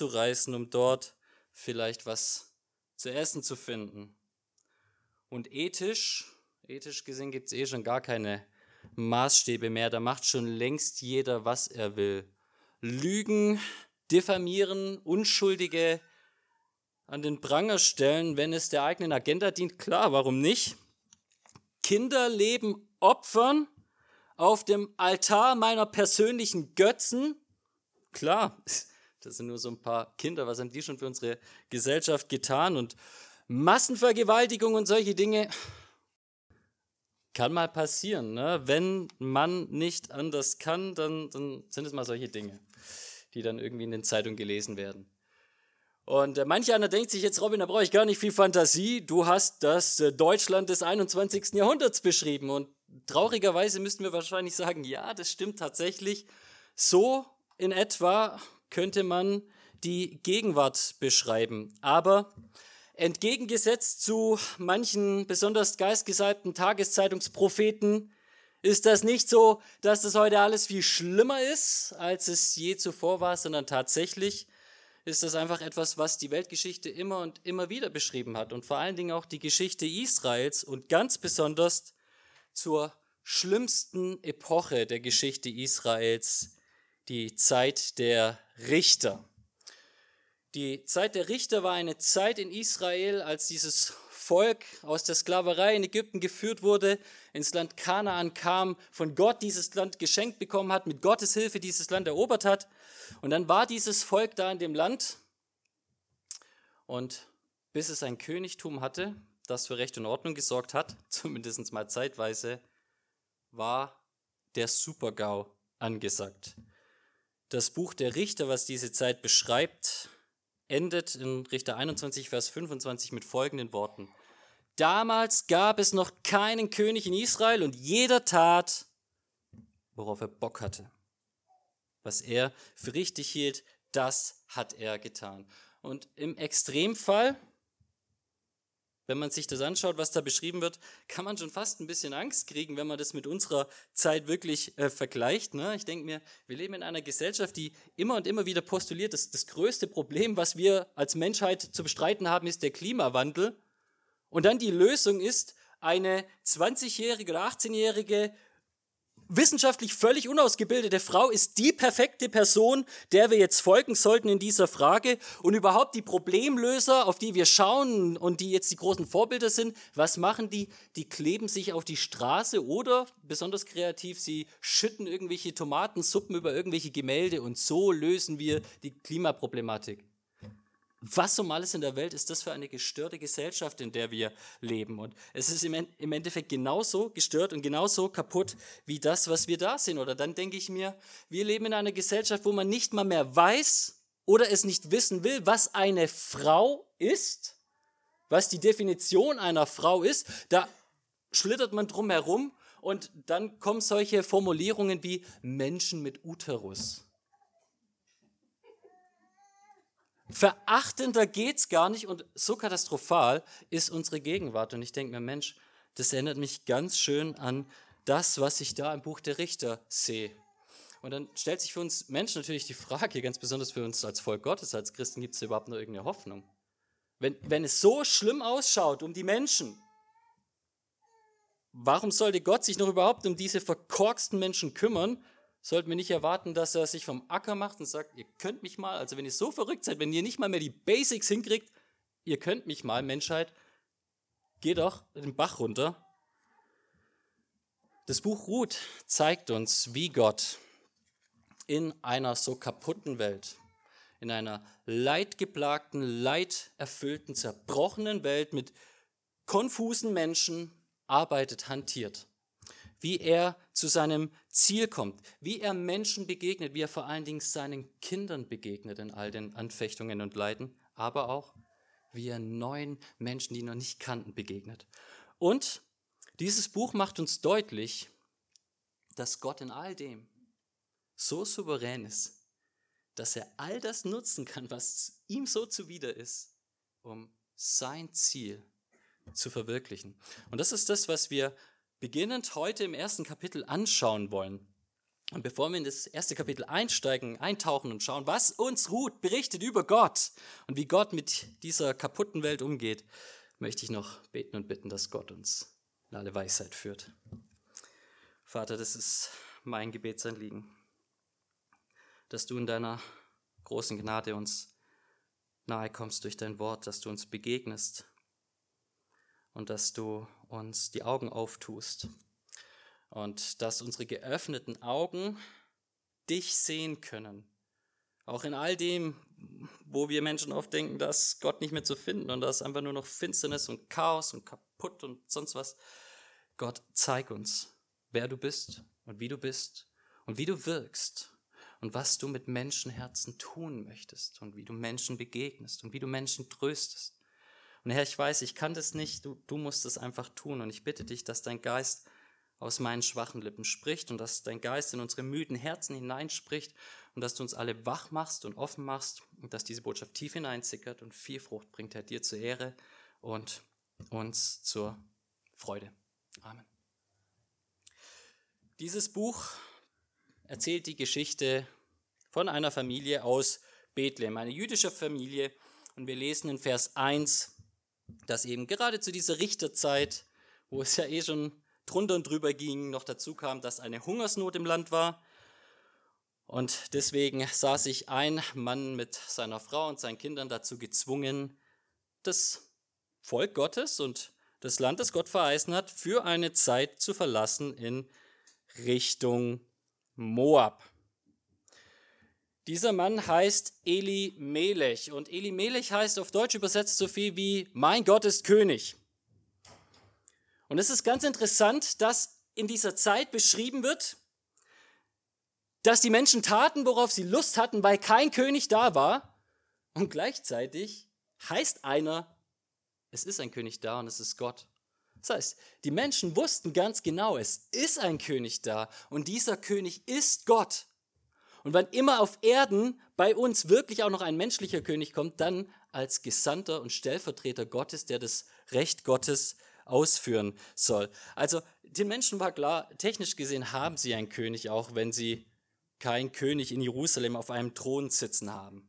anzureißen, um dort vielleicht was zu essen zu finden. Und ethisch, ethisch gesehen gibt es eh schon gar keine Maßstäbe mehr. Da macht schon längst jeder, was er will. Lügen, diffamieren, Unschuldige an den Pranger stellen, wenn es der eigenen Agenda dient. Klar, warum nicht? Kinderleben opfern auf dem Altar meiner persönlichen Götzen. Klar, das sind nur so ein paar Kinder. Was haben die schon für unsere Gesellschaft getan? Und Massenvergewaltigung und solche Dinge kann mal passieren. Ne? Wenn man nicht anders kann, dann, dann sind es mal solche Dinge, die dann irgendwie in den Zeitungen gelesen werden. Und äh, manch einer denkt sich jetzt, Robin, da brauche ich gar nicht viel Fantasie. Du hast das äh, Deutschland des 21. Jahrhunderts beschrieben. Und traurigerweise müssten wir wahrscheinlich sagen, ja, das stimmt tatsächlich. So in etwa könnte man die Gegenwart beschreiben. Aber Entgegengesetzt zu manchen besonders geistgesalbten Tageszeitungspropheten ist das nicht so, dass das heute alles viel schlimmer ist, als es je zuvor war, sondern tatsächlich ist das einfach etwas, was die Weltgeschichte immer und immer wieder beschrieben hat und vor allen Dingen auch die Geschichte Israels und ganz besonders zur schlimmsten Epoche der Geschichte Israels, die Zeit der Richter. Die Zeit der Richter war eine Zeit in Israel, als dieses Volk aus der Sklaverei in Ägypten geführt wurde, ins Land Kanaan kam, von Gott dieses Land geschenkt bekommen hat, mit Gottes Hilfe dieses Land erobert hat. Und dann war dieses Volk da in dem Land und bis es ein Königtum hatte, das für Recht und Ordnung gesorgt hat, zumindest mal zeitweise, war der Supergau angesagt. Das Buch der Richter, was diese Zeit beschreibt, endet in Richter 21, Vers 25 mit folgenden Worten. Damals gab es noch keinen König in Israel und jeder tat, worauf er Bock hatte. Was er für richtig hielt, das hat er getan. Und im Extremfall wenn man sich das anschaut, was da beschrieben wird, kann man schon fast ein bisschen Angst kriegen, wenn man das mit unserer Zeit wirklich äh, vergleicht. Ne? Ich denke mir, wir leben in einer Gesellschaft, die immer und immer wieder postuliert, dass das größte Problem, was wir als Menschheit zu bestreiten haben, ist der Klimawandel. Und dann die Lösung ist, eine 20-jährige oder 18-jährige wissenschaftlich völlig unausgebildete Frau ist die perfekte Person, der wir jetzt folgen sollten in dieser Frage und überhaupt die Problemlöser, auf die wir schauen und die jetzt die großen Vorbilder sind, was machen die? Die kleben sich auf die Straße oder, besonders kreativ, sie schütten irgendwelche Tomatensuppen über irgendwelche Gemälde und so lösen wir die Klimaproblematik was um alles in der Welt ist das für eine gestörte Gesellschaft, in der wir leben? Und es ist im Endeffekt genauso gestört und genauso kaputt wie das, was wir da sehen. Oder dann denke ich mir, wir leben in einer Gesellschaft, wo man nicht mal mehr weiß oder es nicht wissen will, was eine Frau ist, was die Definition einer Frau ist. Da schlittert man drum herum und dann kommen solche Formulierungen wie Menschen mit Uterus. Verachtender geht's gar nicht und so katastrophal ist unsere Gegenwart. Und ich denke mir, Mensch, das erinnert mich ganz schön an das, was ich da im Buch der Richter sehe. Und dann stellt sich für uns Menschen natürlich die Frage, ganz besonders für uns als Volk Gottes, als Christen, gibt es überhaupt noch irgendeine Hoffnung? Wenn, wenn es so schlimm ausschaut um die Menschen, warum sollte Gott sich noch überhaupt um diese verkorksten Menschen kümmern, sollten wir nicht erwarten, dass er sich vom Acker macht und sagt, ihr könnt mich mal, also wenn ihr so verrückt seid, wenn ihr nicht mal mehr die Basics hinkriegt, ihr könnt mich mal, Menschheit, geht doch den Bach runter. Das Buch Ruth zeigt uns, wie Gott in einer so kaputten Welt, in einer leidgeplagten, leiderfüllten, zerbrochenen Welt mit konfusen Menschen arbeitet, hantiert wie er zu seinem Ziel kommt, wie er Menschen begegnet, wie er vor allen Dingen seinen Kindern begegnet in all den Anfechtungen und Leiden, aber auch wie er neuen Menschen, die ihn noch nicht kannten, begegnet. Und dieses Buch macht uns deutlich, dass Gott in all dem so souverän ist, dass er all das nutzen kann, was ihm so zuwider ist, um sein Ziel zu verwirklichen. Und das ist das, was wir beginnend heute im ersten Kapitel anschauen wollen. Und bevor wir in das erste Kapitel einsteigen, eintauchen und schauen, was uns Ruth berichtet über Gott und wie Gott mit dieser kaputten Welt umgeht, möchte ich noch beten und bitten, dass Gott uns in alle Weisheit führt. Vater, das ist mein Gebetsanliegen, dass du in deiner großen Gnade uns nahe kommst durch dein Wort, dass du uns begegnest und dass du uns die Augen auftust und dass unsere geöffneten Augen dich sehen können. Auch in all dem, wo wir Menschen oft denken, dass Gott nicht mehr zu finden und dass einfach nur noch Finsternis und Chaos und kaputt und sonst was. Gott, zeig uns, wer du bist und wie du bist und wie du wirkst und was du mit Menschenherzen tun möchtest und wie du Menschen begegnest und wie du Menschen tröstest. Und Herr, ich weiß, ich kann das nicht, du, du musst es einfach tun und ich bitte dich, dass dein Geist aus meinen schwachen Lippen spricht und dass dein Geist in unsere müden Herzen hineinspricht und dass du uns alle wach machst und offen machst und dass diese Botschaft tief hineinzickert und viel Frucht bringt, Herr, dir zur Ehre und uns zur Freude. Amen. Dieses Buch erzählt die Geschichte von einer Familie aus Bethlehem, eine jüdische Familie. Und wir lesen in Vers 1, dass eben gerade zu dieser Richterzeit, wo es ja eh schon drunter und drüber ging. Noch dazu kam, dass eine Hungersnot im Land war. Und deswegen sah sich ein Mann mit seiner Frau und seinen Kindern dazu gezwungen, das Volk Gottes und das Land, das Gott verheißen hat, für eine Zeit zu verlassen in Richtung Moab. Dieser Mann heißt Eli Melech und Eli Melech heißt auf Deutsch übersetzt so viel wie Mein Gott ist König. Und es ist ganz interessant, dass in dieser Zeit beschrieben wird, dass die Menschen taten, worauf sie Lust hatten, weil kein König da war. Und gleichzeitig heißt einer, es ist ein König da und es ist Gott. Das heißt, die Menschen wussten ganz genau, es ist ein König da und dieser König ist Gott. Und wann immer auf Erden bei uns wirklich auch noch ein menschlicher König kommt, dann als Gesandter und Stellvertreter Gottes, der das Recht Gottes ausführen soll. Also den Menschen war klar, technisch gesehen haben sie einen König, auch wenn sie keinen König in Jerusalem auf einem Thron sitzen haben.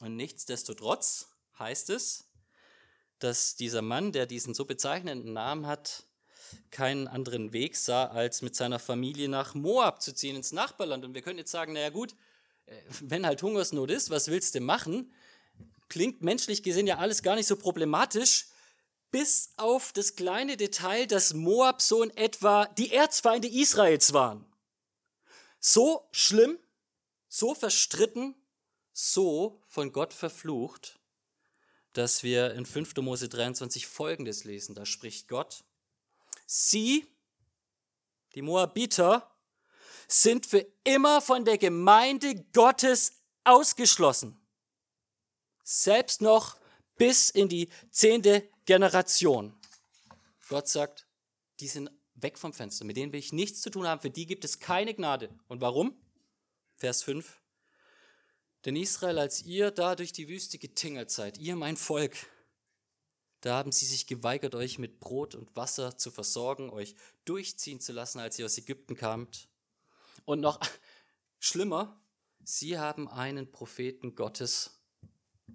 Und nichtsdestotrotz heißt es, dass dieser Mann, der diesen so bezeichnenden Namen hat, keinen anderen Weg sah, als mit seiner Familie nach Moab zu ziehen, ins Nachbarland. Und wir können jetzt sagen, naja gut, äh, wenn halt Hungersnot ist, was willst du machen? Klingt menschlich gesehen ja alles gar nicht so problematisch, bis auf das kleine Detail, dass Moab so in etwa die Erzfeinde Israels waren. So schlimm, so verstritten, so von Gott verflucht, dass wir in 5. Mose 23 Folgendes lesen. Da spricht Gott, sie, die Moabiter, sind für immer von der Gemeinde Gottes ausgeschlossen. Selbst noch bis in die zehnte Generation. Gott sagt, die sind weg vom Fenster, mit denen will ich nichts zu tun haben, für die gibt es keine Gnade. Und warum? Vers 5. Denn Israel, als ihr da durch die Wüste getingelt seid, ihr mein Volk, da haben sie sich geweigert, euch mit Brot und Wasser zu versorgen, euch durchziehen zu lassen, als ihr aus Ägypten kamt. Und noch schlimmer, sie haben einen Propheten Gottes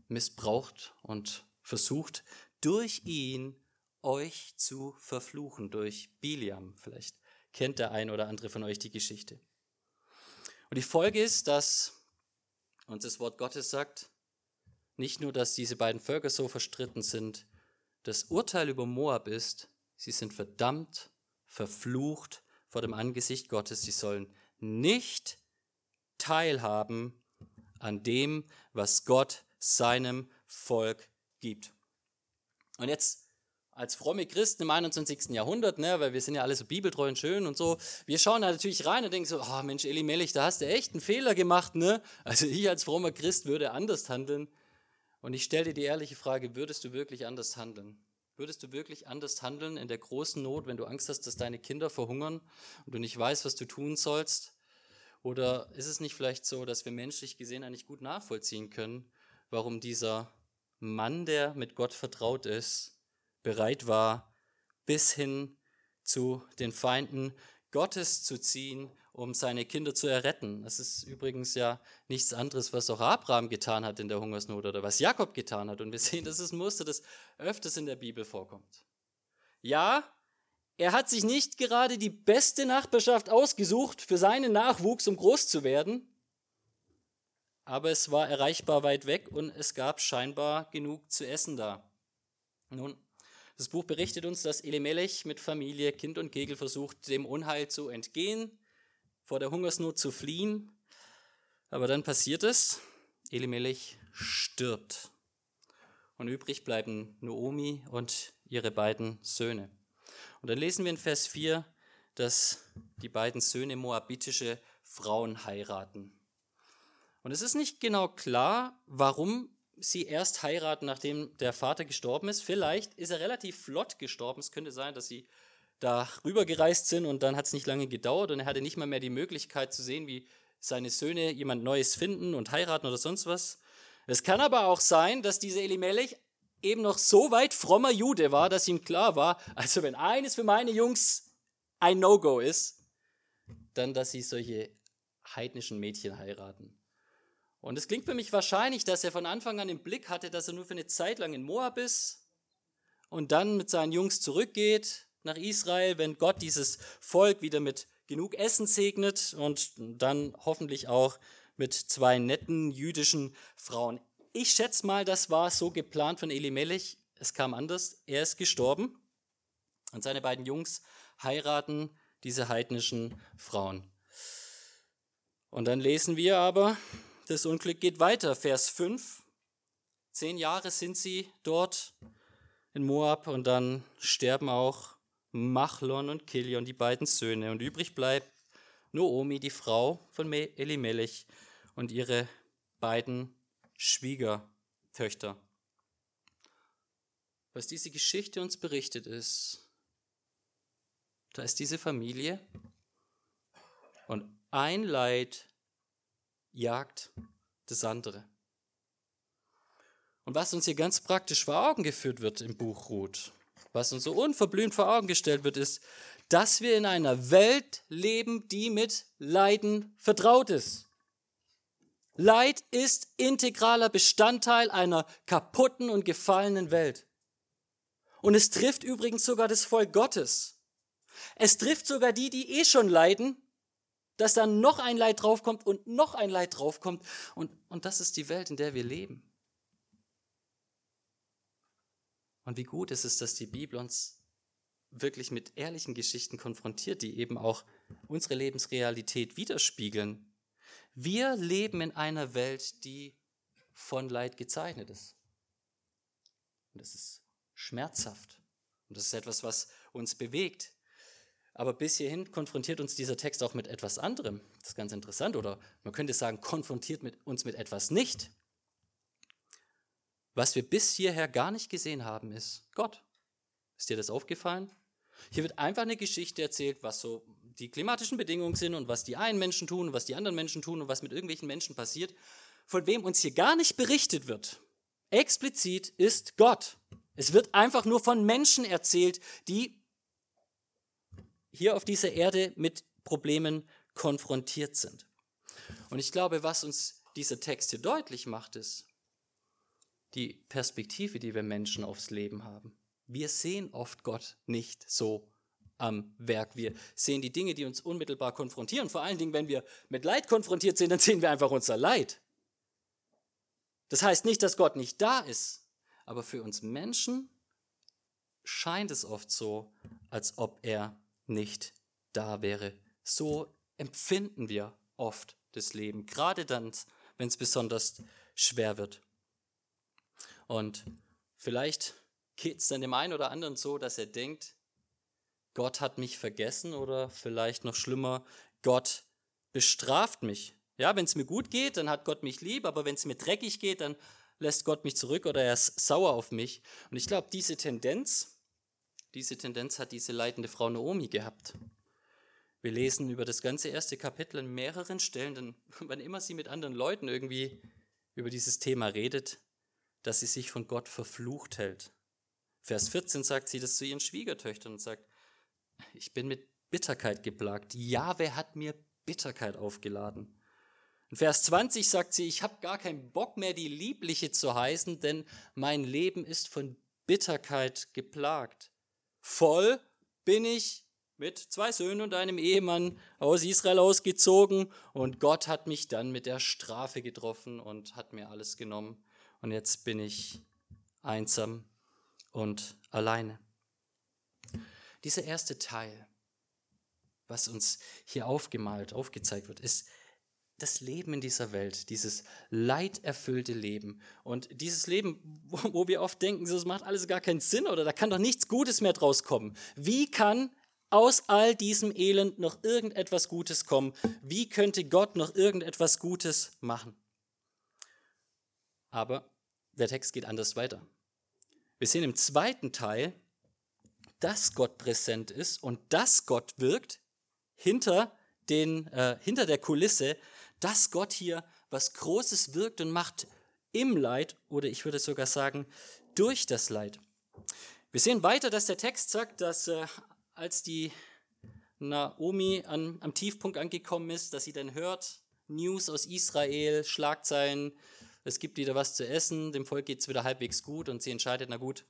missbraucht und versucht, durch ihn euch zu verfluchen, durch Biliam. Vielleicht kennt der ein oder andere von euch die Geschichte. Und die Folge ist, dass uns das Wort Gottes sagt, nicht nur, dass diese beiden Völker so verstritten sind, das Urteil über Moab ist, sie sind verdammt, verflucht vor dem Angesicht Gottes. Sie sollen nicht teilhaben an dem, was Gott seinem Volk gibt. Und jetzt als fromme Christen im 21. Jahrhundert, ne, weil wir sind ja alle so bibeltreu und schön und so, wir schauen da natürlich rein und denken so, oh Mensch, Eli Melech, da hast du echt einen Fehler gemacht, ne? Also ich als frommer Christ würde anders handeln. Und ich stelle dir die ehrliche Frage, würdest du wirklich anders handeln? Würdest du wirklich anders handeln in der großen Not, wenn du Angst hast, dass deine Kinder verhungern und du nicht weißt, was du tun sollst? Oder ist es nicht vielleicht so, dass wir menschlich gesehen eigentlich gut nachvollziehen können, warum dieser Mann, der mit Gott vertraut ist, bereit war, bis hin zu den Feinden Gottes zu ziehen um seine Kinder zu erretten. Das ist übrigens ja nichts anderes, was auch Abraham getan hat in der Hungersnot oder was Jakob getan hat. Und wir sehen, das ist ein Muster, das öfters in der Bibel vorkommt. Ja, er hat sich nicht gerade die beste Nachbarschaft ausgesucht für seinen Nachwuchs, um groß zu werden, aber es war erreichbar weit weg und es gab scheinbar genug zu essen da. Nun, das Buch berichtet uns, dass Elimelech mit Familie, Kind und Kegel versucht, dem Unheil zu entgehen, vor der Hungersnot zu fliehen. Aber dann passiert es, Elimelech stirbt. Und übrig bleiben Noomi und ihre beiden Söhne. Und dann lesen wir in Vers 4, dass die beiden Söhne moabitische Frauen heiraten. Und es ist nicht genau klar, warum sie erst heiraten, nachdem der Vater gestorben ist. Vielleicht ist er relativ flott gestorben. Es könnte sein, dass sie da rübergereist sind und dann hat es nicht lange gedauert und er hatte nicht mal mehr die Möglichkeit zu sehen, wie seine Söhne jemand Neues finden und heiraten oder sonst was. Es kann aber auch sein, dass dieser Elimelech eben noch so weit frommer Jude war, dass ihm klar war, also wenn eines für meine Jungs ein No-Go ist, dann, dass sie solche heidnischen Mädchen heiraten. Und es klingt für mich wahrscheinlich, dass er von Anfang an im Blick hatte, dass er nur für eine Zeit lang in Moab ist und dann mit seinen Jungs zurückgeht nach Israel, wenn Gott dieses Volk wieder mit genug Essen segnet und dann hoffentlich auch mit zwei netten jüdischen Frauen. Ich schätze mal, das war so geplant von Elimelech. Es kam anders. Er ist gestorben und seine beiden Jungs heiraten diese heidnischen Frauen. Und dann lesen wir aber, das Unglück geht weiter. Vers 5. Zehn Jahre sind sie dort in Moab und dann sterben auch Machlon und Kilion, die beiden Söhne. Und übrig bleibt Noomi, die Frau von Elimelech und ihre beiden Schwiegertöchter. Was diese Geschichte uns berichtet ist, da ist diese Familie und ein Leid jagt das andere. Und was uns hier ganz praktisch vor Augen geführt wird im Buch Ruth, was uns so unverblümt vor Augen gestellt wird, ist, dass wir in einer Welt leben, die mit Leiden vertraut ist. Leid ist integraler Bestandteil einer kaputten und gefallenen Welt. Und es trifft übrigens sogar das Volk Gottes. Es trifft sogar die, die eh schon leiden dass dann noch ein Leid draufkommt und noch ein Leid draufkommt. Und, und das ist die Welt, in der wir leben. Und wie gut ist es, dass die Bibel uns wirklich mit ehrlichen Geschichten konfrontiert, die eben auch unsere Lebensrealität widerspiegeln. Wir leben in einer Welt, die von Leid gezeichnet ist. Und das ist schmerzhaft. Und das ist etwas, was uns bewegt. Aber bis hierhin konfrontiert uns dieser Text auch mit etwas anderem. Das ist ganz interessant. Oder man könnte sagen, konfrontiert mit uns mit etwas nicht. Was wir bis hierher gar nicht gesehen haben, ist Gott. Ist dir das aufgefallen? Hier wird einfach eine Geschichte erzählt, was so die klimatischen Bedingungen sind und was die einen Menschen tun und was die anderen Menschen tun und was mit irgendwelchen Menschen passiert. Von wem uns hier gar nicht berichtet wird, explizit ist Gott. Es wird einfach nur von Menschen erzählt, die hier auf dieser Erde mit Problemen konfrontiert sind. Und ich glaube, was uns dieser Text hier deutlich macht, ist die Perspektive, die wir Menschen aufs Leben haben. Wir sehen oft Gott nicht so am Werk. Wir sehen die Dinge, die uns unmittelbar konfrontieren. Vor allen Dingen, wenn wir mit Leid konfrontiert sind, dann sehen wir einfach unser Leid. Das heißt nicht, dass Gott nicht da ist, aber für uns Menschen scheint es oft so, als ob er nicht da wäre. So empfinden wir oft das Leben, gerade dann, wenn es besonders schwer wird. Und vielleicht geht es dann dem einen oder anderen so, dass er denkt, Gott hat mich vergessen oder vielleicht noch schlimmer, Gott bestraft mich. Ja, wenn es mir gut geht, dann hat Gott mich lieb, aber wenn es mir dreckig geht, dann lässt Gott mich zurück oder er ist sauer auf mich. Und ich glaube, diese Tendenz diese Tendenz hat diese leitende Frau Naomi gehabt. Wir lesen über das ganze erste Kapitel in mehreren Stellen, denn wann immer sie mit anderen Leuten irgendwie über dieses Thema redet, dass sie sich von Gott verflucht hält. Vers 14 sagt sie das zu ihren Schwiegertöchtern und sagt, ich bin mit Bitterkeit geplagt. Jahwe hat mir Bitterkeit aufgeladen. In Vers 20 sagt sie, ich habe gar keinen Bock mehr, die Liebliche zu heißen, denn mein Leben ist von Bitterkeit geplagt. Voll bin ich mit zwei Söhnen und einem Ehemann aus Israel ausgezogen und Gott hat mich dann mit der Strafe getroffen und hat mir alles genommen und jetzt bin ich einsam und alleine. Dieser erste Teil, was uns hier aufgemalt, aufgezeigt wird, ist das Leben in dieser Welt, dieses leiderfüllte Leben. Und dieses Leben, wo, wir oft denken, das macht alles gar keinen Sinn oder da kann doch nichts Gutes mehr draus kommen. Wie kann aus all diesem Elend noch irgendetwas Gutes kommen? Wie könnte Gott noch irgendetwas Gutes machen? Aber der Text geht anders weiter. Wir sehen im zweiten Teil, dass Gott präsent ist und dass Gott wirkt hinter, den, äh, hinter der Kulisse, dass Gott hier was Großes wirkt und macht im Leid oder ich würde sogar sagen durch das Leid. Wir sehen weiter, dass der Text sagt, dass äh, als die Naomi an, am Tiefpunkt angekommen ist, dass sie dann hört, News aus Israel, Schlagzeilen, es gibt wieder was zu essen, dem Volk geht es wieder halbwegs gut und sie entscheidet, na gut,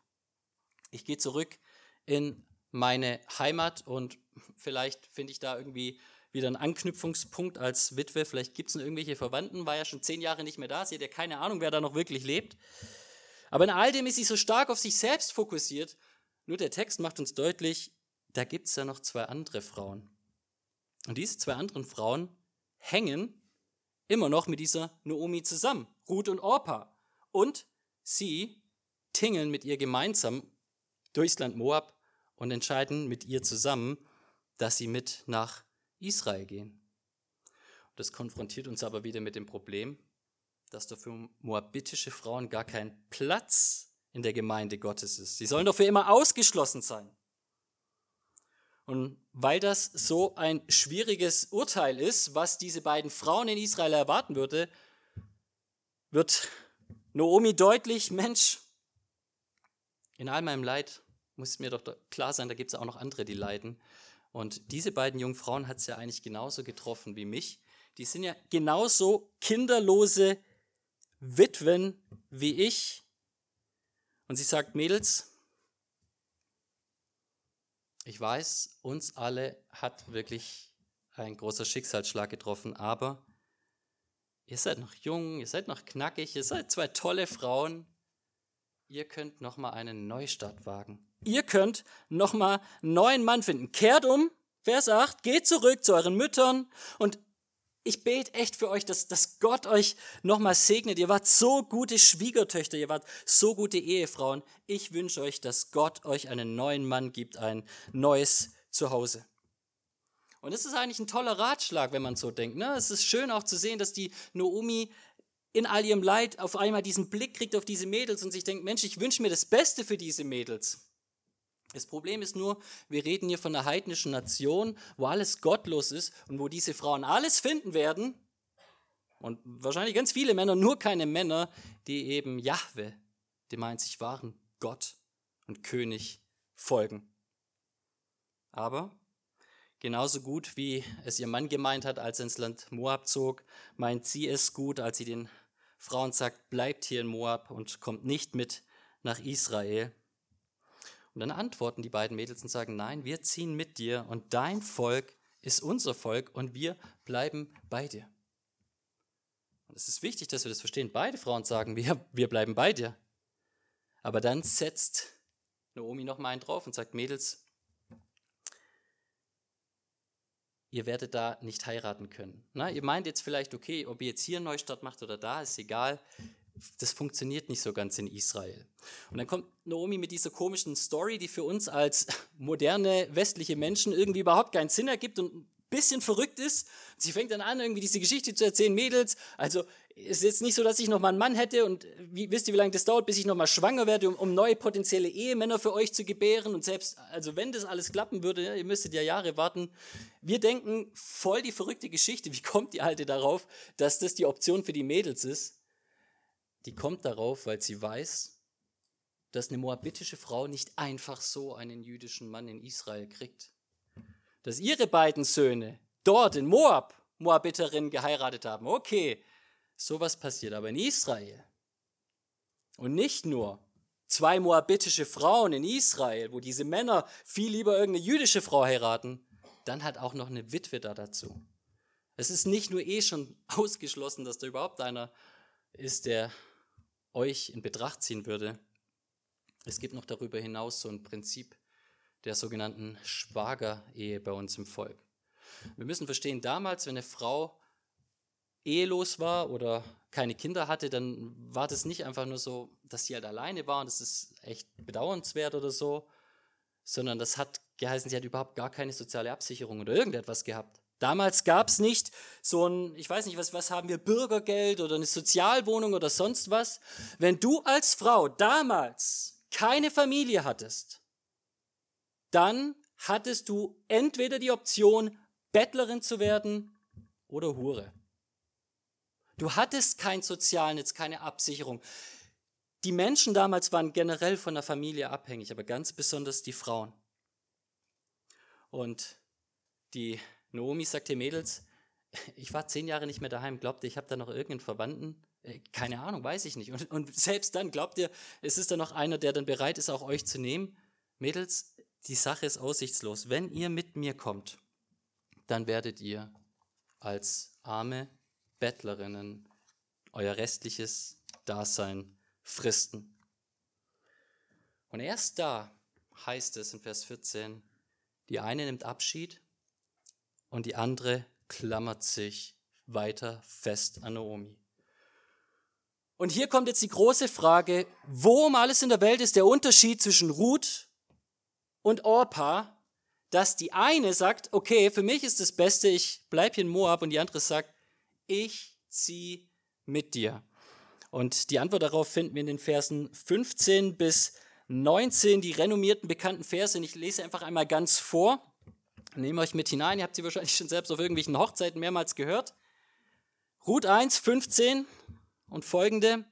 ich gehe zurück in meine Heimat und vielleicht finde ich da irgendwie wieder einen Anknüpfungspunkt als Witwe. Vielleicht gibt es irgendwelche Verwandten, war ja schon zehn Jahre nicht mehr da. Sie hat ja keine Ahnung, wer da noch wirklich lebt. Aber in all dem ist sie so stark auf sich selbst fokussiert. Nur der Text macht uns deutlich, da gibt es ja noch zwei andere Frauen. Und diese zwei anderen Frauen hängen immer noch mit dieser Naomi zusammen, Ruth und Orpa. Und sie tingeln mit ihr gemeinsam durchs Land Moab und entscheiden mit ihr zusammen, dass sie mit nach Israel gehen. Das konfrontiert uns aber wieder mit dem Problem, dass doch für moabitische Frauen gar kein Platz in der Gemeinde Gottes ist. Sie sollen doch für immer ausgeschlossen sein. Und weil das so ein schwieriges Urteil ist, was diese beiden Frauen in Israel erwarten würde, wird Naomi deutlich, Mensch, in all meinem Leid muss mir doch klar sein, da gibt es auch noch andere, die leiden. Und diese beiden jungen Frauen hat es ja eigentlich genauso getroffen wie mich. Die sind ja genauso kinderlose Witwen wie ich. Und sie sagt, Mädels, ich weiß, uns alle hat wirklich ein großer Schicksalsschlag getroffen, aber ihr seid noch jung, ihr seid noch knackig, ihr seid zwei tolle Frauen. Ihr könnt noch mal einen Neustart wagen ihr könnt nochmal einen neuen Mann finden. Kehrt um, Vers 8, geht zurück zu euren Müttern und ich bete echt für euch, dass, dass Gott euch nochmal segnet. Ihr wart so gute Schwiegertöchter, ihr wart so gute Ehefrauen. Ich wünsche euch, dass Gott euch einen neuen Mann gibt, ein neues Zuhause. Und das ist eigentlich ein toller Ratschlag, wenn man so denkt. Ne? Es ist schön auch zu sehen, dass die Naomi in all ihrem Leid auf einmal diesen Blick kriegt auf diese Mädels und sich denkt, Mensch, ich wünsche mir das Beste für diese Mädels. Das Problem ist nur, wir reden hier von einer heidnischen Nation, wo alles gottlos ist und wo diese Frauen alles finden werden. Und wahrscheinlich ganz viele Männer, nur keine Männer, die eben Jahwe, dem einzig wahren Gott und König, folgen. Aber genauso gut wie es ihr Mann gemeint hat, als er ins Land Moab zog, meint sie es gut, als sie den Frauen sagt, bleibt hier in Moab und kommt nicht mit nach Israel. Und dann antworten die beiden Mädels und sagen, nein, wir ziehen mit dir und dein Volk ist unser Volk und wir bleiben bei dir. Und es ist wichtig, dass wir das verstehen. Beide Frauen sagen, wir, wir bleiben bei dir. Aber dann setzt Naomi noch mal einen drauf und sagt, Mädels, ihr werdet da nicht heiraten können. Na, ihr meint jetzt vielleicht, okay, ob ihr jetzt hier einen Neustart macht oder da, ist egal das funktioniert nicht so ganz in Israel. Und dann kommt Naomi mit dieser komischen Story, die für uns als moderne westliche Menschen irgendwie überhaupt keinen Sinn ergibt und ein bisschen verrückt ist. Sie fängt dann an, irgendwie diese Geschichte zu erzählen, Mädels, also ist jetzt nicht so, dass ich noch mal einen Mann hätte und wie, wisst ihr, wie lange das dauert, bis ich noch mal schwanger werde, um, um, neue potenzielle Ehemänner für euch zu gebären und selbst, also wenn das alles klappen würde, ihr müsstet ja Jahre warten. Wir denken, voll die verrückte Geschichte, wie kommt die Alte darauf, dass das die Option für die Mädels ist? die kommt darauf, weil sie weiß, dass eine moabitische Frau nicht einfach so einen jüdischen Mann in Israel kriegt. Dass ihre beiden Söhne dort in Moab Moabiterinnen geheiratet haben. Okay, sowas passiert aber in Israel. Und nicht nur zwei moabitische Frauen in Israel, wo diese Männer viel lieber irgendeine jüdische Frau heiraten, dann hat auch noch eine Witwe da dazu. Es ist nicht nur eh schon ausgeschlossen, dass da überhaupt einer ist, der euch in Betracht ziehen würde. Es gibt noch darüber hinaus so ein Prinzip der sogenannten Schwagerehe bei uns im Volk. Wir müssen verstehen, damals, wenn eine Frau ehelos war oder keine Kinder hatte, dann war das nicht einfach nur so, dass sie halt alleine war und das ist echt bedauernswert oder so, sondern das hat geheißen, sie hat überhaupt gar keine soziale Absicherung oder irgendetwas gehabt. Damals gab es nicht so ein, ich weiß nicht, was, was haben wir, Bürgergeld oder eine Sozialwohnung oder sonst was. Wenn du als Frau damals keine Familie hattest, dann hattest du entweder die Option, Bettlerin zu werden oder Hure. Du hattest kein Sozialnetz, keine Absicherung. Die Menschen damals waren generell von der Familie abhängig, aber ganz besonders die Frauen. Und die Naomi sagt sagte, Mädels, ich war zehn Jahre nicht mehr daheim, glaubt ihr, ich habe da noch irgendeinen Verwandten? Äh, keine Ahnung, weiß ich nicht. Und, und selbst dann, glaubt ihr, es ist da noch einer, der dann bereit ist, auch euch zu nehmen? Mädels, die Sache ist aussichtslos. Wenn ihr mit mir kommt, dann werdet ihr als arme Bettlerinnen euer restliches Dasein fristen. Und erst da heißt es in Vers 14, die eine nimmt Abschied und die andere klammert sich weiter fest an Naomi. Und hier kommt jetzt die große Frage, wo um alles in der Welt ist der Unterschied zwischen Ruth und Orpa, dass die eine sagt, okay, für mich ist das Beste, ich bleibe hier in Moab und die andere sagt, ich ziehe mit dir. Und die Antwort darauf finden wir in den Versen 15 bis 19, die renommierten bekannten Verse. Und ich lese einfach einmal ganz vor. Nehme euch mit hinein. Ihr habt sie wahrscheinlich schon selbst auf irgendwelchen Hochzeiten mehrmals gehört. Ruth 1, 15 und folgende.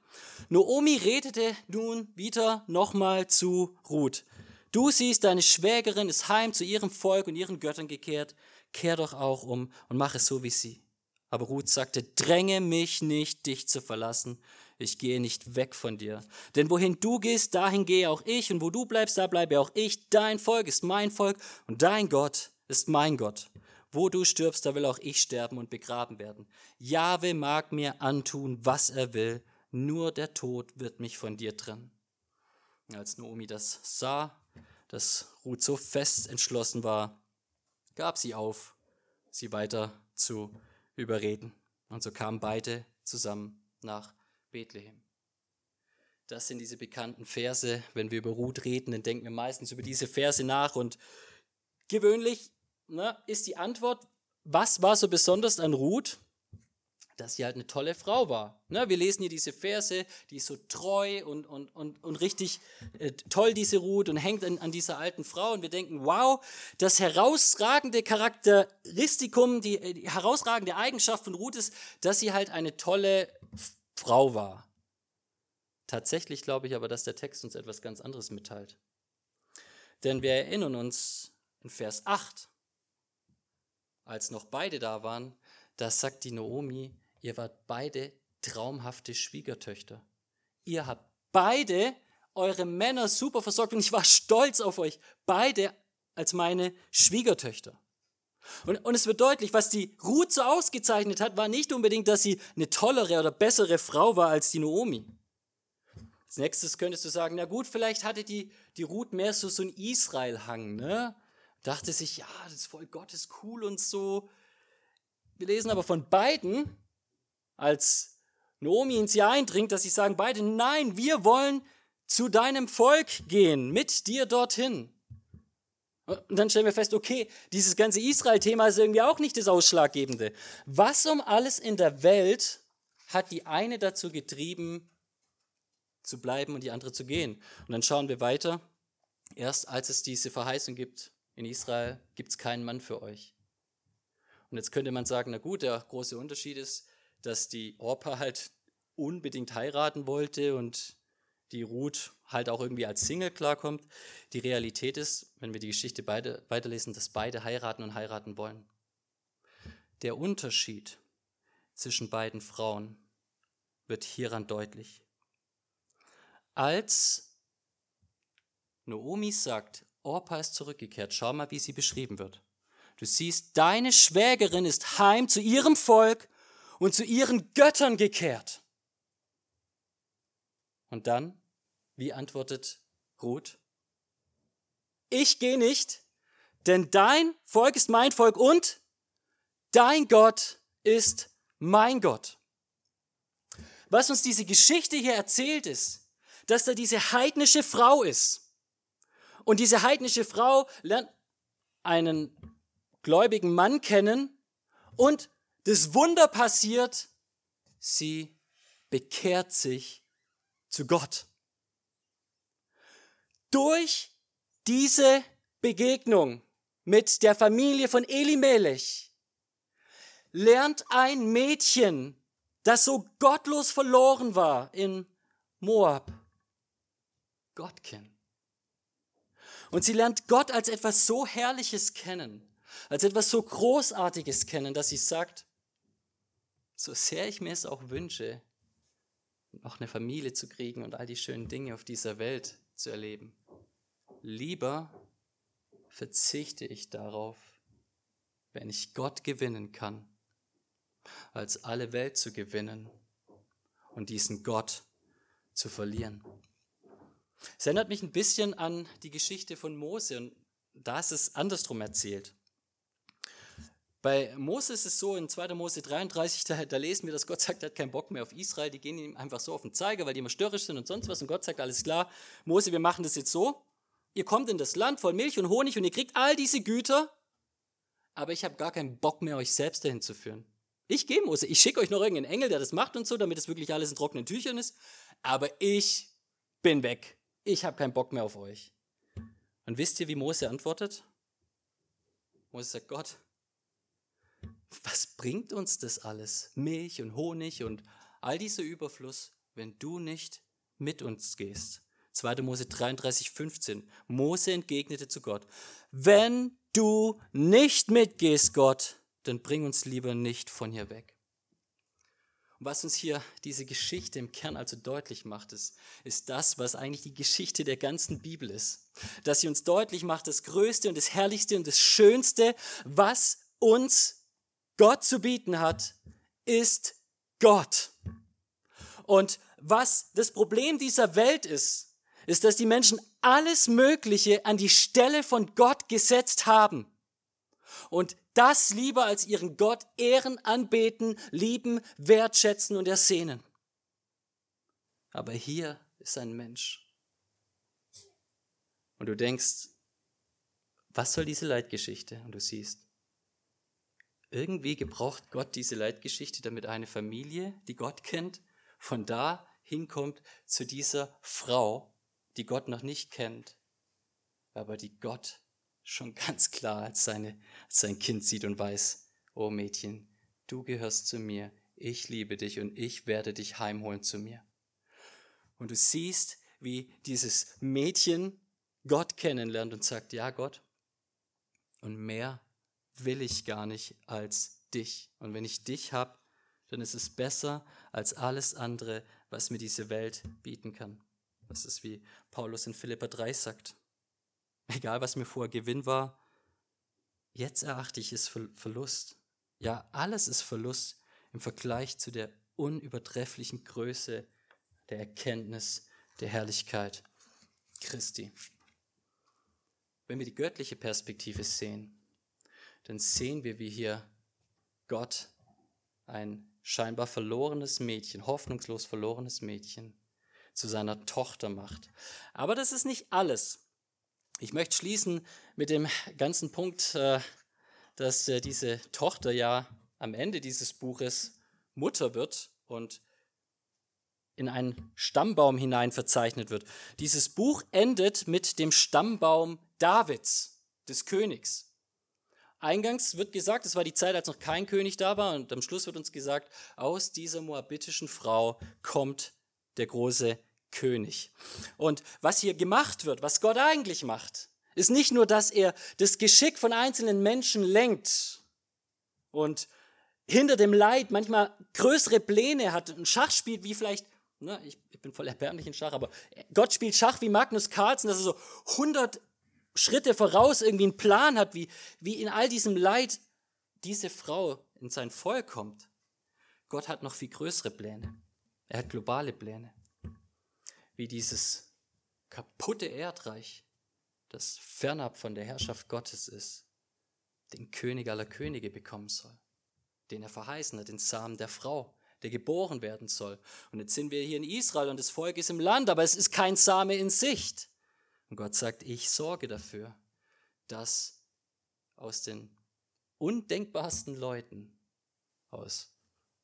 Noomi redete nun wieder nochmal zu Ruth. Du siehst, deine Schwägerin ist heim zu ihrem Volk und ihren Göttern gekehrt. Kehr doch auch um und mach es so wie sie. Aber Ruth sagte, dränge mich nicht, dich zu verlassen. Ich gehe nicht weg von dir. Denn wohin du gehst, dahin gehe auch ich. Und wo du bleibst, da bleibe auch ich. Dein Volk ist mein Volk und dein Gott ist mein Gott. Wo du stirbst, da will auch ich sterben und begraben werden. Jahwe mag mir antun, was er will. Nur der Tod wird mich von dir trennen. Als Naomi das sah, dass Ruth so fest entschlossen war, gab sie auf, sie weiter zu überreden. Und so kamen beide zusammen nach Bethlehem. Das sind diese bekannten Verse. Wenn wir über Ruth reden, dann denken wir meistens über diese Verse nach. Und gewöhnlich ne, ist die Antwort, was war so besonders an Ruth? Dass sie halt eine tolle Frau war. Ne, wir lesen hier diese Verse, die ist so treu und, und, und, und richtig äh, toll, diese Ruth, und hängt an, an dieser alten Frau. Und wir denken, wow, das herausragende Charakteristikum, die, äh, die herausragende Eigenschaft von Ruth ist, dass sie halt eine tolle Frau war. Tatsächlich glaube ich aber, dass der Text uns etwas ganz anderes mitteilt. Denn wir erinnern uns in Vers 8, als noch beide da waren, da sagt die Naomi, Ihr wart beide traumhafte Schwiegertöchter. Ihr habt beide eure Männer super versorgt und ich war stolz auf euch. Beide als meine Schwiegertöchter. Und, und es wird deutlich, was die Ruth so ausgezeichnet hat, war nicht unbedingt, dass sie eine tollere oder bessere Frau war als die Naomi. Als nächstes könntest du sagen, na gut, vielleicht hatte die, die Ruth mehr so, so einen Israel-Hang, ne? Dachte sich, ja, das Volk Gott ist cool und so. Wir lesen aber von beiden, als Naomi ins Jahr eindringt, dass sie sagen beide, nein, wir wollen zu deinem Volk gehen, mit dir dorthin. Und dann stellen wir fest, okay, dieses ganze Israel-Thema ist irgendwie auch nicht das Ausschlaggebende. Was um alles in der Welt hat die eine dazu getrieben, zu bleiben und die andere zu gehen? Und dann schauen wir weiter. Erst als es diese Verheißung gibt in Israel, gibt es keinen Mann für euch. Und jetzt könnte man sagen, na gut, der große Unterschied ist, dass die Orpa halt unbedingt heiraten wollte und die Ruth halt auch irgendwie als Single klarkommt. Die Realität ist, wenn wir die Geschichte beide, weiterlesen, dass beide heiraten und heiraten wollen. Der Unterschied zwischen beiden Frauen wird hieran deutlich. Als Noomi sagt, Orpa ist zurückgekehrt, schau mal, wie sie beschrieben wird. Du siehst, deine Schwägerin ist heim zu ihrem Volk und zu ihren Göttern gekehrt. Und dann, wie antwortet Ruth? Ich gehe nicht, denn dein Volk ist mein Volk und dein Gott ist mein Gott. Was uns diese Geschichte hier erzählt ist, dass da diese heidnische Frau ist. Und diese heidnische Frau lernt einen gläubigen Mann kennen und das Wunder passiert, sie bekehrt sich zu Gott. Durch diese Begegnung mit der Familie von Elimelech lernt ein Mädchen, das so gottlos verloren war in Moab, Gott kennen. Und sie lernt Gott als etwas so Herrliches kennen, als etwas so Großartiges kennen, dass sie sagt, so sehr ich mir es auch wünsche, noch eine Familie zu kriegen und all die schönen Dinge auf dieser Welt zu erleben, lieber verzichte ich darauf, wenn ich Gott gewinnen kann, als alle Welt zu gewinnen und diesen Gott zu verlieren. Es erinnert mich ein bisschen an die Geschichte von Mose und da ist es andersrum erzählt. Bei Mose ist es so, in 2. Mose 33, da, da, lesen wir, dass Gott sagt, er hat keinen Bock mehr auf Israel, die gehen ihm einfach so auf den Zeiger, weil die immer störrisch sind und sonst was. Und Gott sagt, alles klar, Mose, wir machen das jetzt so. Ihr kommt in das Land voll Milch und Honig und ihr kriegt all diese Güter, aber ich habe gar keinen Bock mehr, euch selbst dahin zu führen. Ich gehe, Mose, ich schicke euch noch irgendeinen Engel, der das macht und so, damit es wirklich alles in trockenen Tüchern ist, aber ich bin weg. Ich habe keinen Bock mehr auf euch. Und wisst ihr, wie Mose antwortet? Mose sagt, Gott, was bringt uns das alles? Milch und Honig und all dieser Überfluss, wenn du nicht mit uns gehst. 2. Mose 33, 15. Mose entgegnete zu Gott, wenn du nicht mitgehst, Gott, dann bring uns lieber nicht von hier weg. Und was uns hier diese Geschichte im Kern also deutlich macht, ist, ist das, was eigentlich die Geschichte der ganzen Bibel ist. Dass sie uns deutlich macht, das Größte und das Herrlichste und das Schönste, was uns Gott zu bieten hat, ist Gott. Und was das Problem dieser Welt ist, ist, dass die Menschen alles Mögliche an die Stelle von Gott gesetzt haben. Und das lieber als ihren Gott ehren, anbeten, lieben, wertschätzen und ersehnen. Aber hier ist ein Mensch. Und du denkst, was soll diese Leitgeschichte? Und du siehst, irgendwie gebraucht Gott diese Leitgeschichte, damit eine Familie, die Gott kennt, von da hinkommt zu dieser Frau, die Gott noch nicht kennt, aber die Gott schon ganz klar als, seine, als sein Kind sieht und weiß, oh Mädchen, du gehörst zu mir, ich liebe dich und ich werde dich heimholen zu mir. Und du siehst, wie dieses Mädchen Gott kennenlernt und sagt, ja Gott, und mehr will ich gar nicht als dich. Und wenn ich dich habe, dann ist es besser als alles andere, was mir diese Welt bieten kann. Das ist wie Paulus in Philippa 3 sagt. Egal, was mir vorher Gewinn war, jetzt erachte ich es für Verlust. Ja, alles ist Verlust im Vergleich zu der unübertrefflichen Größe der Erkenntnis der Herrlichkeit Christi. Wenn wir die göttliche Perspektive sehen, dann sehen wir, wie hier Gott ein scheinbar verlorenes Mädchen, hoffnungslos verlorenes Mädchen, zu seiner Tochter macht. Aber das ist nicht alles. Ich möchte schließen mit dem ganzen Punkt, äh, dass äh, diese Tochter ja am Ende dieses Buches Mutter wird und in einen Stammbaum hinein verzeichnet wird. Dieses Buch endet mit dem Stammbaum Davids, des Königs. Eingangs wird gesagt, es war die Zeit, als noch kein König da war, und am Schluss wird uns gesagt, aus dieser moabitischen Frau kommt der große König. Und was hier gemacht wird, was Gott eigentlich macht, ist nicht nur, dass er das Geschick von einzelnen Menschen lenkt und hinter dem Leid manchmal größere Pläne hat und Schach spielt wie vielleicht, ne, ich, ich bin voll erbärmlich in Schach, aber Gott spielt Schach wie Magnus Carlsen, dass er so 100 Schritte voraus irgendwie einen Plan hat, wie, wie in all diesem Leid diese Frau in sein Volk kommt. Gott hat noch viel größere Pläne. Er hat globale Pläne. Wie dieses kaputte Erdreich, das fernab von der Herrschaft Gottes ist, den König aller Könige bekommen soll, den er verheißen hat, den Samen der Frau, der geboren werden soll. Und jetzt sind wir hier in Israel und das Volk ist im Land, aber es ist kein Same in Sicht. Und Gott sagt, ich sorge dafür, dass aus den undenkbarsten Leuten, aus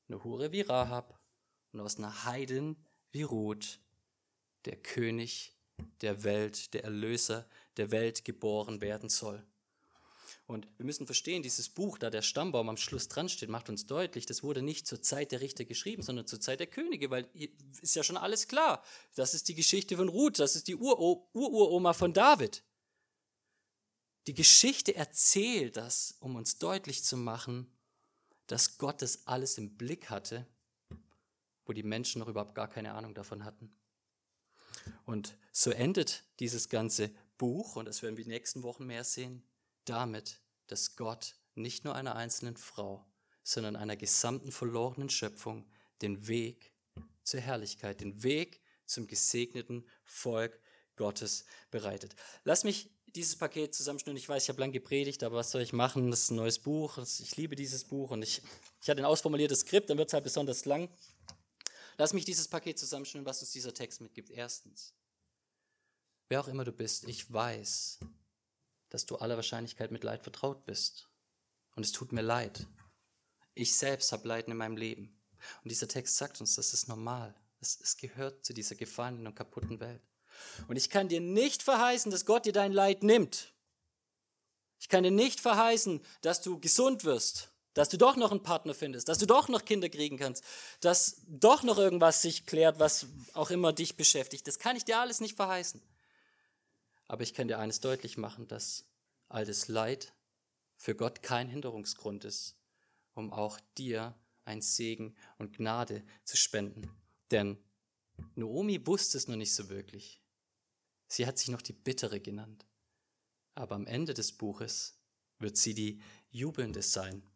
einer Hure wie Rahab und aus einer Heiden wie Ruth, der König der Welt, der Erlöser der Welt geboren werden soll. Und wir müssen verstehen, dieses Buch, da der Stammbaum am Schluss dran steht, macht uns deutlich, das wurde nicht zur Zeit der Richter geschrieben, sondern zur Zeit der Könige, weil ist ja schon alles klar. Das ist die Geschichte von Ruth, das ist die Ururoma von David. Die Geschichte erzählt das, um uns deutlich zu machen, dass Gott das alles im Blick hatte, wo die Menschen noch überhaupt gar keine Ahnung davon hatten. Und so endet dieses ganze Buch, und das werden wir in den nächsten Wochen mehr sehen, damit, dass Gott nicht nur einer einzelnen Frau, sondern einer gesamten verlorenen Schöpfung den Weg zur Herrlichkeit, den Weg zum gesegneten Volk Gottes bereitet. Lass mich dieses Paket zusammenschnüren. Ich weiß, ich habe lange gepredigt, aber was soll ich machen? Das ist ein neues Buch. Ich liebe dieses Buch und ich, ich hatte ein ausformuliertes Skript, dann wird es halt besonders lang. Lass mich dieses Paket zusammenschnüren, was uns dieser Text mitgibt. Erstens, wer auch immer du bist, ich weiß, dass du aller Wahrscheinlichkeit mit Leid vertraut bist. Und es tut mir leid. Ich selbst habe Leiden in meinem Leben. Und dieser Text sagt uns, das ist normal. Es, es gehört zu dieser gefallenen und kaputten Welt. Und ich kann dir nicht verheißen, dass Gott dir dein Leid nimmt. Ich kann dir nicht verheißen, dass du gesund wirst, dass du doch noch einen Partner findest, dass du doch noch Kinder kriegen kannst, dass doch noch irgendwas sich klärt, was auch immer dich beschäftigt. Das kann ich dir alles nicht verheißen. Aber ich kann dir eines deutlich machen, dass all das Leid für Gott kein Hinderungsgrund ist, um auch dir ein Segen und Gnade zu spenden. Denn Naomi wusste es noch nicht so wirklich. Sie hat sich noch die Bittere genannt. Aber am Ende des Buches wird sie die Jubelnde sein.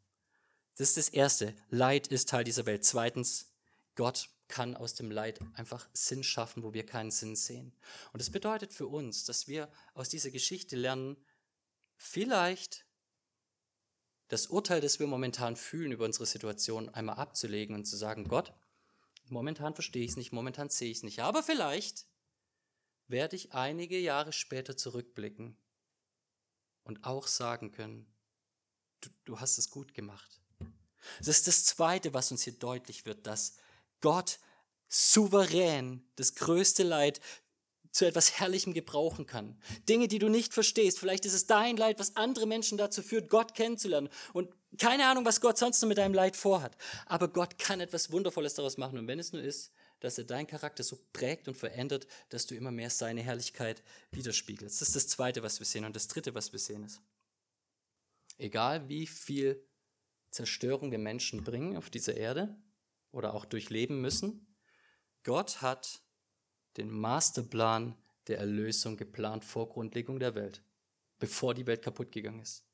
Das ist das Erste. Leid ist Teil dieser Welt. Zweitens, Gott kann aus dem Leid einfach Sinn schaffen, wo wir keinen Sinn sehen. Und das bedeutet für uns, dass wir aus dieser Geschichte lernen, vielleicht das Urteil, das wir momentan fühlen über unsere Situation, einmal abzulegen und zu sagen, Gott, momentan verstehe ich es nicht, momentan sehe ich es nicht, aber vielleicht werde ich einige Jahre später zurückblicken und auch sagen können, du, du hast es gut gemacht. Das ist das Zweite, was uns hier deutlich wird, dass Gott souverän das größte Leid zu etwas Herrlichem gebrauchen kann. Dinge, die du nicht verstehst. Vielleicht ist es dein Leid, was andere Menschen dazu führt, Gott kennenzulernen. Und keine Ahnung, was Gott sonst noch mit deinem Leid vorhat. Aber Gott kann etwas Wundervolles daraus machen. Und wenn es nur ist, dass er deinen Charakter so prägt und verändert, dass du immer mehr seine Herrlichkeit widerspiegelst. Das ist das Zweite, was wir sehen. Und das Dritte, was wir sehen, ist, egal wie viel Zerstörung wir Menschen bringen auf dieser Erde, oder auch durchleben müssen. Gott hat den Masterplan der Erlösung geplant vor Grundlegung der Welt, bevor die Welt kaputt gegangen ist.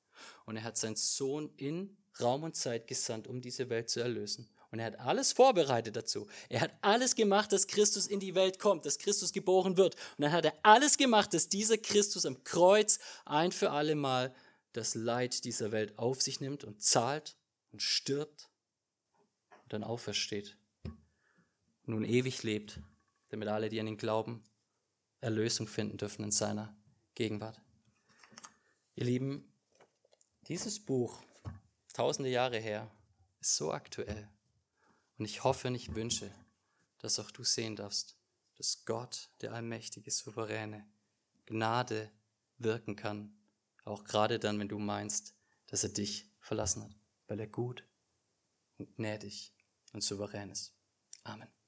Und er hat seinen Sohn in Raum und Zeit gesandt, um diese Welt zu erlösen. Und er hat alles vorbereitet dazu. Er hat alles gemacht, dass Christus in die Welt kommt, dass Christus geboren wird. Und dann hat er alles gemacht, dass dieser Christus am Kreuz ein für alle Mal das Leid dieser Welt auf sich nimmt und zahlt und stirbt dann aufersteht, nun ewig lebt, damit alle, die an ihn glauben, Erlösung finden dürfen in seiner Gegenwart. Ihr Lieben, dieses Buch, tausende Jahre her, ist so aktuell. Und ich hoffe und ich wünsche, dass auch du sehen darfst, dass Gott, der allmächtige Souveräne, Gnade wirken kann, auch gerade dann, wenn du meinst, dass er dich verlassen hat, weil er gut und gnädig und souverän ist. Amen.